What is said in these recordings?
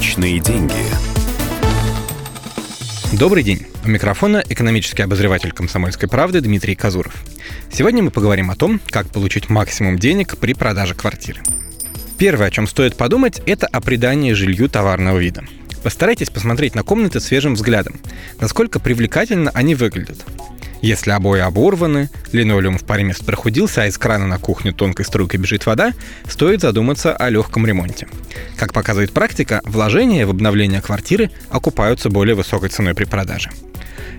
Личные деньги. Добрый день. У микрофона экономический обозреватель «Комсомольской правды» Дмитрий Казуров. Сегодня мы поговорим о том, как получить максимум денег при продаже квартиры. Первое, о чем стоит подумать, это о придании жилью товарного вида. Постарайтесь посмотреть на комнаты свежим взглядом, насколько привлекательно они выглядят. Если обои оборваны, линолеум в паре мест прохудился, а из крана на кухню тонкой струйкой бежит вода, стоит задуматься о легком ремонте. Как показывает практика, вложения в обновление квартиры окупаются более высокой ценой при продаже.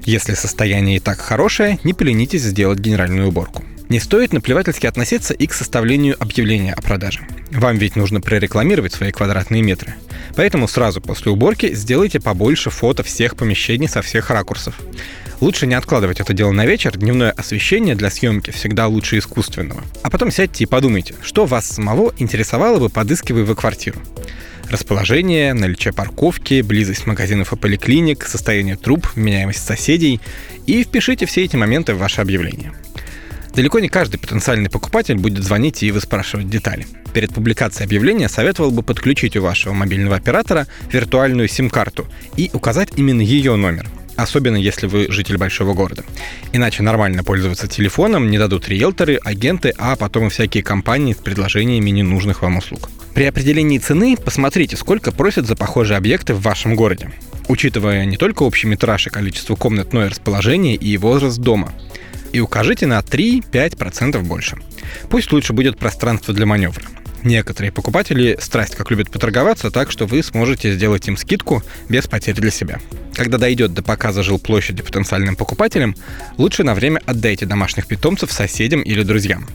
Если состояние и так хорошее, не поленитесь сделать генеральную уборку. Не стоит наплевательски относиться и к составлению объявления о продаже. Вам ведь нужно прорекламировать свои квадратные метры. Поэтому сразу после уборки сделайте побольше фото всех помещений со всех ракурсов. Лучше не откладывать это дело на вечер, дневное освещение для съемки всегда лучше искусственного. А потом сядьте и подумайте, что вас самого интересовало бы, подыскивая вы квартиру. Расположение, наличие парковки, близость магазинов и поликлиник, состояние труб, меняемость соседей. И впишите все эти моменты в ваше объявление. Далеко не каждый потенциальный покупатель будет звонить и выспрашивать детали. Перед публикацией объявления советовал бы подключить у вашего мобильного оператора виртуальную сим-карту и указать именно ее номер – особенно если вы житель большого города. Иначе нормально пользоваться телефоном не дадут риэлторы, агенты, а потом и всякие компании с предложениями ненужных вам услуг. При определении цены посмотрите, сколько просят за похожие объекты в вашем городе, учитывая не только общий метраж и количество комнат, но и расположение и возраст дома. И укажите на 3-5% больше. Пусть лучше будет пространство для маневра. Некоторые покупатели страсть как любят поторговаться, так что вы сможете сделать им скидку без потери для себя. Когда дойдет до показа жилплощади потенциальным покупателям, лучше на время отдайте домашних питомцев соседям или друзьям.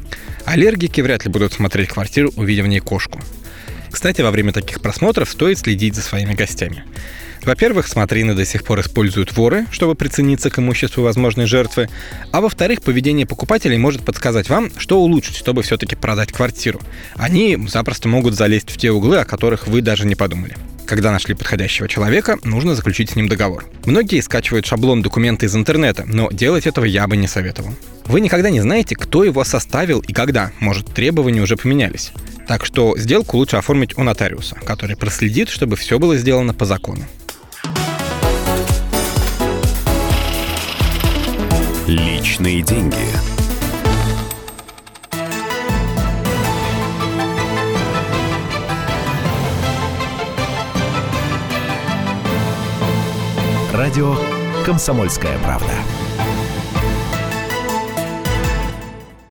Аллергики вряд ли будут смотреть квартиру, увидев в ней кошку. Кстати, во время таких просмотров стоит следить за своими гостями. Во-первых, смотрины до сих пор используют воры, чтобы прицениться к имуществу возможной жертвы. А во-вторых, поведение покупателей может подсказать вам, что улучшить, чтобы все-таки продать квартиру. Они запросто могут залезть в те углы, о которых вы даже не подумали. Когда нашли подходящего человека, нужно заключить с ним договор. Многие скачивают шаблон документа из интернета, но делать этого я бы не советовал. Вы никогда не знаете, кто его составил и когда. Может, требования уже поменялись. Так что сделку лучше оформить у нотариуса, который проследит, чтобы все было сделано по закону. Личные деньги. Радио «Комсомольская правда».